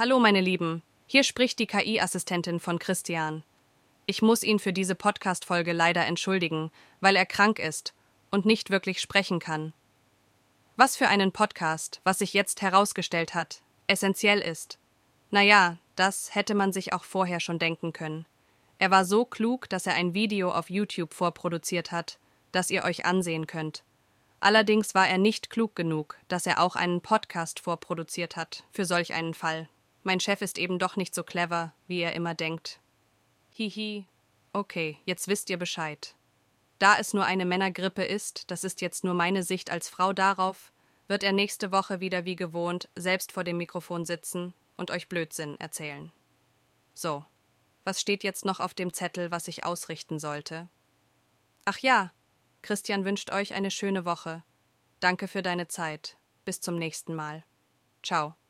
Hallo, meine Lieben. Hier spricht die KI-Assistentin von Christian. Ich muss ihn für diese Podcast-Folge leider entschuldigen, weil er krank ist und nicht wirklich sprechen kann. Was für einen Podcast, was sich jetzt herausgestellt hat, essentiell ist. Naja, das hätte man sich auch vorher schon denken können. Er war so klug, dass er ein Video auf YouTube vorproduziert hat, das ihr euch ansehen könnt. Allerdings war er nicht klug genug, dass er auch einen Podcast vorproduziert hat für solch einen Fall. Mein Chef ist eben doch nicht so clever, wie er immer denkt. Hihi. Okay, jetzt wisst ihr Bescheid. Da es nur eine Männergrippe ist, das ist jetzt nur meine Sicht als Frau darauf, wird er nächste Woche wieder wie gewohnt selbst vor dem Mikrofon sitzen und euch Blödsinn erzählen. So, was steht jetzt noch auf dem Zettel, was ich ausrichten sollte? Ach ja, Christian wünscht euch eine schöne Woche. Danke für deine Zeit. Bis zum nächsten Mal. Ciao.